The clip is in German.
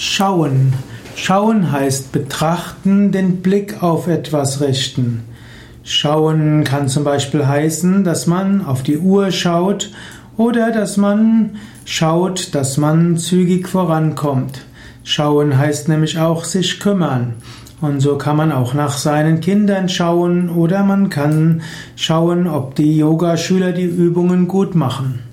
Schauen. Schauen heißt betrachten, den Blick auf etwas richten. Schauen kann zum Beispiel heißen, dass man auf die Uhr schaut oder dass man schaut, dass man zügig vorankommt. Schauen heißt nämlich auch sich kümmern. Und so kann man auch nach seinen Kindern schauen oder man kann schauen, ob die Yogaschüler die Übungen gut machen.